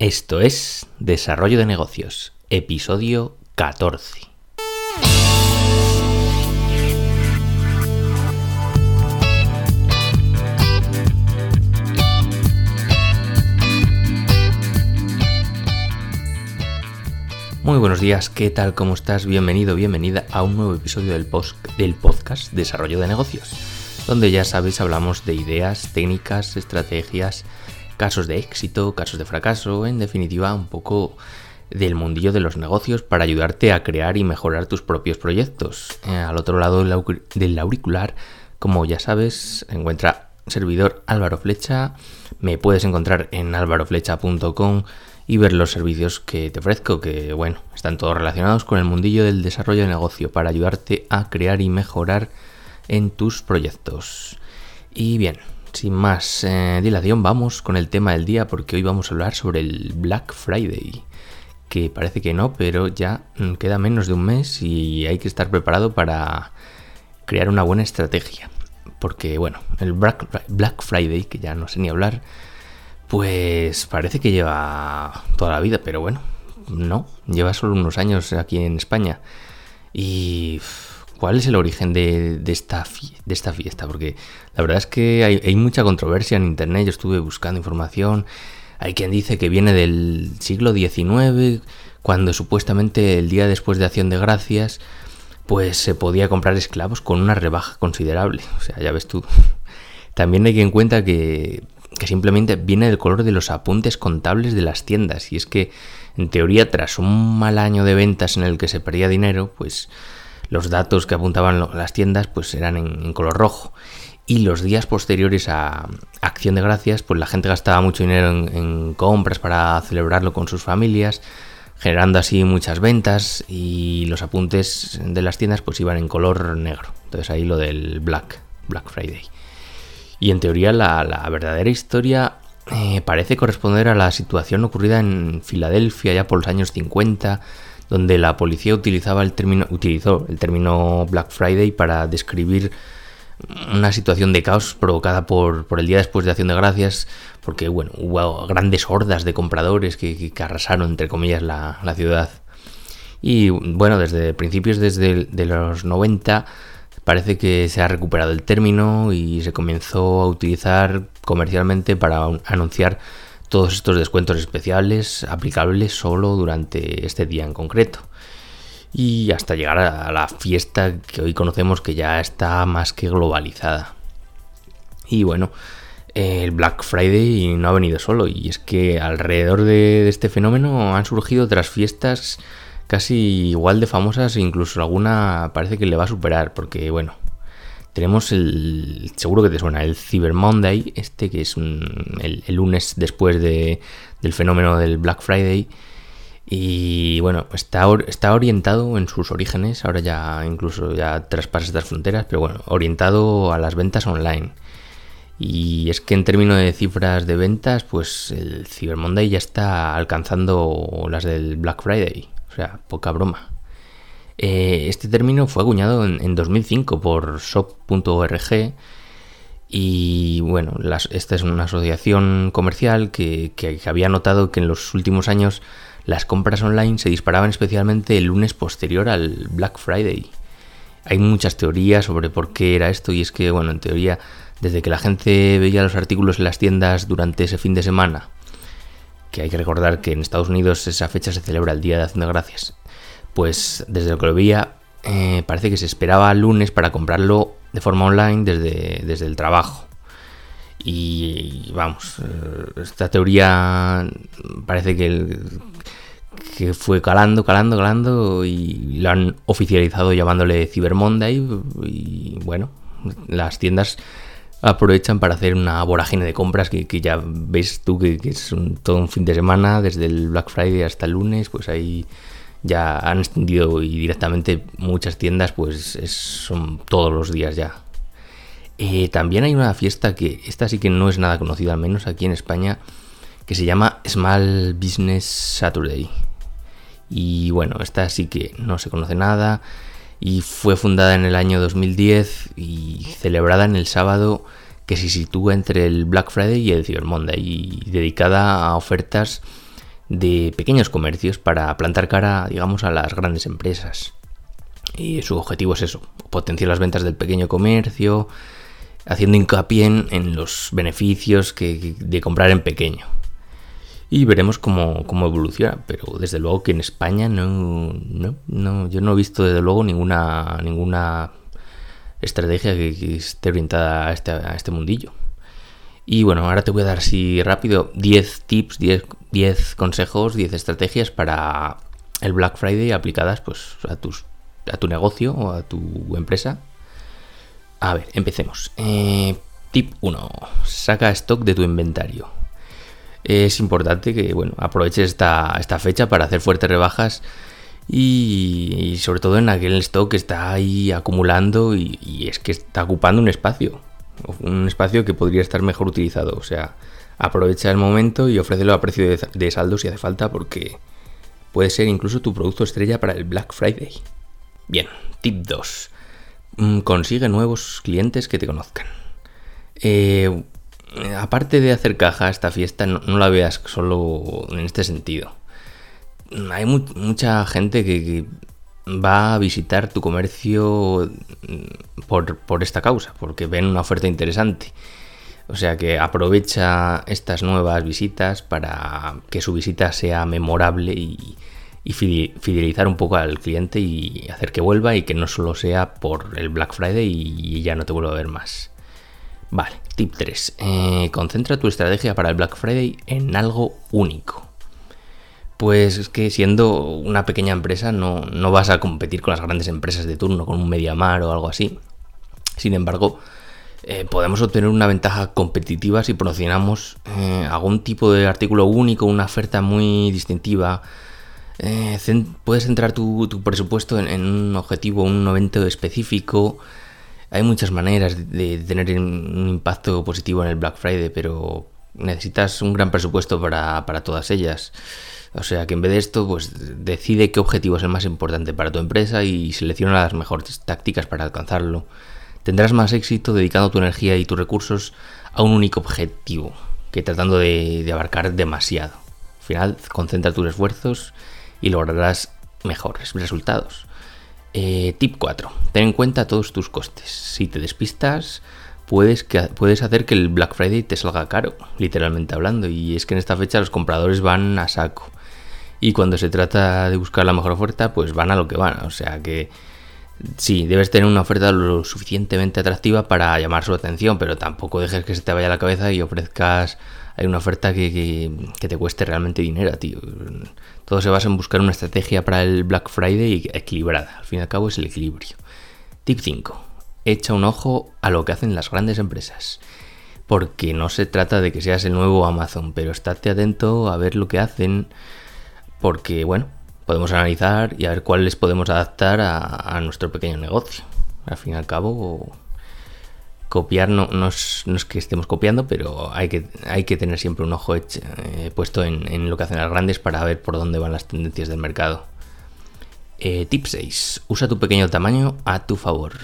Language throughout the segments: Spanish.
Esto es Desarrollo de Negocios, episodio 14. Muy buenos días, ¿qué tal? ¿Cómo estás? Bienvenido, bienvenida a un nuevo episodio del, podcast Desarrollo de Negocios, donde ya sabéis hablamos de ideas, técnicas, estrategias, casos de éxito, casos de fracaso, en definitiva un poco del mundillo de los negocios para ayudarte a crear y mejorar tus propios proyectos. Eh, al otro lado del auricular, como ya sabes, encuentra servidor Álvaro Flecha. Me puedes encontrar en álvaroflecha.com y ver los servicios que te ofrezco, que bueno, están todos relacionados con el mundillo del desarrollo de negocio para ayudarte a crear y mejorar en tus proyectos. Y bien, sin más eh, dilación, vamos con el tema del día porque hoy vamos a hablar sobre el Black Friday. Que parece que no, pero ya mm, queda menos de un mes y hay que estar preparado para crear una buena estrategia. Porque bueno, el Black Friday, que ya no sé ni hablar, pues parece que lleva toda la vida, pero bueno, no, lleva solo unos años aquí en España. Y ¿Cuál es el origen de, esta, fiesta? Porque la verdad es que hay, mucha controversia en Internet. Yo estuve buscando información. Hay quien dice que viene del siglo XIX, cuando supuestamente el día después de Acción de Gracias, pues se podía comprar esclavos con una rebaja considerable. O sea, ya ves tú. También hay quien cuenta que, que simplemente viene del color de los apuntes contables de las tiendas. Y es que, en teoría, tras un mal año de ventas en el que se perdía dinero, pues los datos que apuntaban las tiendas pues eran en, color rojo. Y los días posteriores a Acción de Gracias, pues la gente gastaba mucho dinero en, compras para celebrarlo con sus familias, generando así muchas ventas y los apuntes de las tiendas pues iban en color negro. Entonces ahí lo del Black, Black Friday. Y en teoría la, verdadera historia eh, parece corresponder a la situación ocurrida en Filadelfia ya por los años 50 donde la policía utilizaba el término, utilizó el término Black Friday para describir una situación de caos provocada por, el día después de Acción de Gracias, porque bueno, hubo grandes hordas de compradores que, arrasaron, entre comillas, la, ciudad. Y bueno, desde principios desde de los 90 parece que se ha recuperado el término y se comenzó a utilizar comercialmente para anunciar todos estos descuentos especiales aplicables solo durante este día en concreto. Y hasta llegar a la fiesta que hoy conocemos que ya está más que globalizada. Y bueno, el Black Friday no ha venido solo y es que alrededor de este fenómeno han surgido otras fiestas casi igual de famosas e incluso alguna parece que le va a superar porque bueno, tenemos el, seguro que te suena, el Cyber Monday, este que es el, lunes después de, del fenómeno del Black Friday. Y bueno, está, está orientado en sus orígenes, ahora ya incluso ya traspasa estas fronteras, pero bueno, orientado a las ventas online. Y es que en términos de cifras de ventas, pues el Cyber Monday ya está alcanzando las del Black Friday. O sea, poca broma. Eh, este término fue acuñado en, 2005 por shop.org y bueno, esta es una asociación comercial que, había notado que en los últimos años las compras online se disparaban especialmente el lunes posterior al Black Friday. Hay muchas teorías sobre por qué era esto y es que, bueno, en teoría, desde que la gente veía los artículos en las tiendas durante ese fin de semana, que hay que recordar que en Estados Unidos esa fecha se celebra el Día de Acción Gracias, pues desde lo que lo veía, eh, parece que se esperaba el lunes para comprarlo de forma online desde, desde el trabajo. Y vamos, eh, esta teoría parece que, que fue calando, calando, calando y lo han oficializado llamándole Cyber Monday. Y bueno, las tiendas aprovechan para hacer una vorágine de compras que, ya ves tú que, es todo un fin de semana, desde el Black Friday hasta el lunes, pues hay ya han extendido y directamente muchas tiendas pues son todos los días ya. Eh, también hay una fiesta que esta sí que no es nada conocida, al menos aquí en España, que se llama Small Business Saturday. Y bueno, esta sí que no se conoce nada y fue fundada en el año 2010 y celebrada en el sábado que se sitúa entre el Black Friday y el Cyber Monday y dedicada a ofertas de pequeños comercios para plantar cara, digamos, a las grandes empresas. Y su objetivo es eso, potenciar las ventas del pequeño comercio, haciendo hincapié en, los beneficios que, de comprar en pequeño. Y veremos cómo, evoluciona, pero desde luego que en España no, no, yo no he visto desde luego ninguna, ninguna estrategia que, esté orientada a este, a este mundillo. Y bueno, ahora te voy a dar así rápido 10 tips, 10, 10 consejos, 10 estrategias para el Black Friday aplicadas pues a, tus, a tu negocio o a tu empresa. A ver, empecemos. Eh, tip 1. Saca stock de tu inventario. Es importante que bueno, aproveches esta, esta fecha para hacer fuertes rebajas y, sobre todo en aquel stock que está ahí acumulando y es que está ocupando un espacio un espacio que podría estar mejor utilizado. O sea, aprovecha el momento y ofrécelo a precio de, saldo si hace falta porque puede ser incluso tu producto estrella para el Black Friday. Bien, tip 2. Mm, consigue nuevos clientes que te conozcan. Eh, aparte de hacer caja esta fiesta, no, la veas solo en este sentido. Hay mucha gente que, va a visitar tu comercio mm, por, esta causa, porque ven una oferta interesante. O sea que aprovecha estas nuevas visitas para que su visita sea memorable y, fidelizar un poco al cliente y hacer que vuelva y que no solo sea por el Black Friday y ya no te vuelva a ver más. Vale, tip 3. Eh, concentra tu estrategia para el Black Friday en algo único. Pues es que siendo una pequeña empresa no, vas a competir con las grandes empresas de turno, con un Mediamar o algo así. Sin embargo, eh, podemos obtener una ventaja competitiva si promocionamos eh, algún tipo de artículo único, una oferta muy distintiva. Eh, puedes centrar tu, presupuesto en, un objetivo, un evento específico. Hay muchas maneras de, de tener un impacto positivo en el Black Friday, pero necesitas un gran presupuesto para, para todas ellas. O sea que en vez de esto, pues decide qué objetivo es el más importante para tu empresa y selecciona las mejores tácticas para alcanzarlo. Tendrás más éxito dedicando tu energía y tus recursos a un único objetivo que tratando de, abarcar demasiado. Al final, concentra tus esfuerzos y lograrás mejores resultados. Eh, tip 4. Ten en cuenta todos tus costes. Si te despistas, puedes, que, puedes hacer que el Black Friday te salga caro, literalmente hablando. Y es que en esta fecha los compradores van a saco. Y cuando se trata de buscar la mejor oferta, pues van a lo que van. O sea que sí, debes tener una oferta lo suficientemente atractiva para llamar su atención, pero tampoco dejes que se te vaya la cabeza y ofrezcas hay una oferta que, te cueste realmente dinero, tío. Todo se basa en buscar una estrategia para el Black Friday equilibrada. Al fin y al cabo es el equilibrio. Tip 5. Echa un ojo a lo que hacen las grandes empresas. Porque no se trata de que seas el nuevo Amazon, pero estate atento a ver lo que hacen porque, bueno, podemos analizar y a ver cuáles podemos adaptar a, nuestro pequeño negocio. Al fin y al cabo, copiar no, es, que estemos copiando, pero hay que, tener siempre un ojo eh, puesto en, lo que hacen las grandes para ver por dónde van las tendencias del mercado. Eh, tip 6. Usa tu pequeño tamaño a tu favor.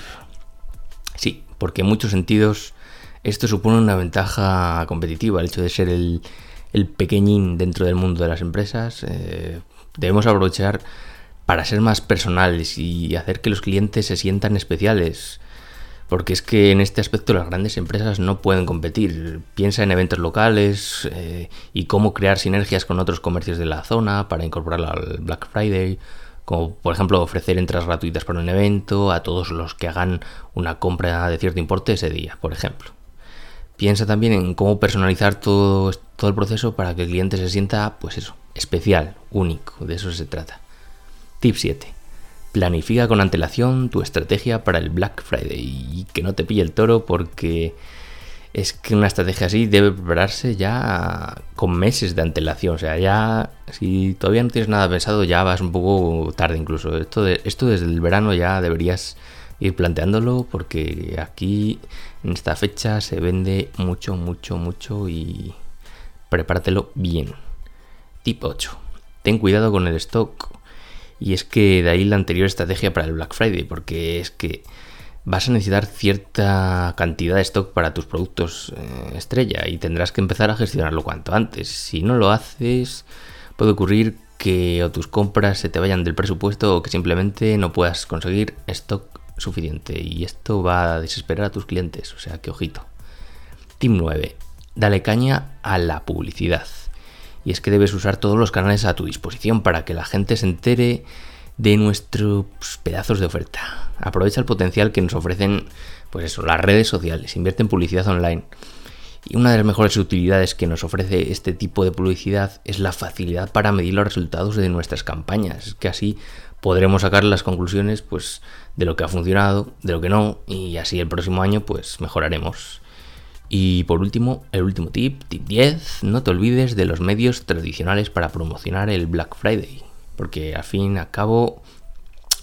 Sí, porque en muchos sentidos esto supone una ventaja competitiva, el hecho de ser el, el pequeñín dentro del mundo de las empresas. Eh, debemos aprovechar para ser más personales y hacer que los clientes se sientan especiales. Porque es que en este aspecto las grandes empresas no pueden competir. Piensa en eventos locales eh, y cómo crear sinergias con otros comercios de la zona para incorporarlo al Black Friday. Como por ejemplo ofrecer entradas gratuitas para un evento a todos los que hagan una compra de cierto importe ese día, por ejemplo. Piensa también en cómo personalizar todo, todo el proceso para que el cliente se sienta, pues eso, especial, único, de eso se trata. Tip 7. Planifica con antelación tu estrategia para el Black Friday y que no te pille el toro porque es que una estrategia así debe prepararse ya con meses de antelación. O sea, ya si todavía no tienes nada pensado ya vas un poco tarde incluso. Esto, esto desde el verano ya deberías ir planteándolo porque aquí en esta fecha se vende mucho, mucho, mucho y prepáratelo bien. Tip 8. Ten cuidado con el stock. Y es que de ahí la anterior estrategia para el Black Friday, porque es que vas a necesitar cierta cantidad de stock para tus productos eh, estrella y tendrás que empezar a gestionarlo cuanto antes. Si no lo haces, puede ocurrir que o tus compras se te vayan del presupuesto o que simplemente no puedas conseguir stock suficiente y esto va a desesperar a tus clientes, o sea que ojito. Team 9. Dale caña a la publicidad. Y es que debes usar todos los canales a tu disposición para que la gente se entere de nuestros pedazos de oferta. Aprovecha el potencial que nos ofrecen, pues eso, las redes sociales. Invierte en publicidad online. Y una de las mejores utilidades que nos ofrece este tipo de publicidad es la facilidad para medir los resultados de nuestras campañas. Es que así podremos sacar las conclusiones pues, de lo que ha funcionado, de lo que no, y así el próximo año pues mejoraremos. Y por último, el último tip, tip 10, no te olvides de los medios tradicionales para promocionar el Black Friday, porque al fin y al cabo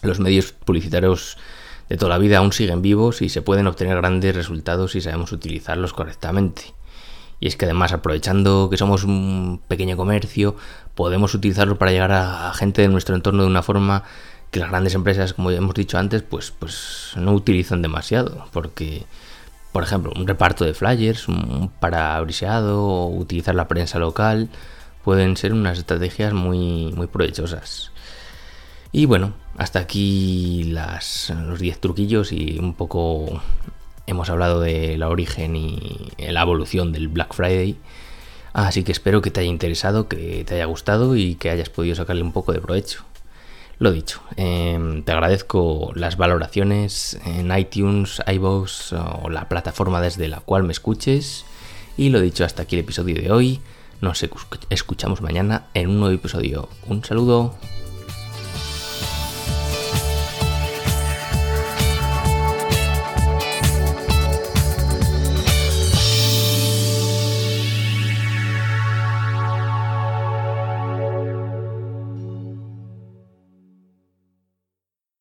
los medios publicitarios de toda la vida aún siguen vivos y se pueden obtener grandes resultados si sabemos utilizarlos correctamente. Y es que además, aprovechando que somos un pequeño comercio, podemos utilizarlo para llegar a gente de nuestro entorno de una forma que las grandes empresas, como hemos dicho antes, pues, pues no utilizan demasiado. Porque, por ejemplo, un reparto de flyers, un parabriseado o utilizar la prensa local pueden ser unas estrategias muy, muy provechosas. Y bueno, hasta aquí las, los 10 truquillos y un poco hemos hablado de la origen y la evolución del Black Friday. Así que espero que te haya interesado, que te haya gustado y que hayas podido sacarle un poco de provecho. Lo dicho, em, te agradezco las valoraciones en iTunes, iVoox o la plataforma desde la cual me escuches. Y lo dicho, hasta aquí el episodio de hoy. Nos escuchamos mañana en un nuevo episodio. Un saludo.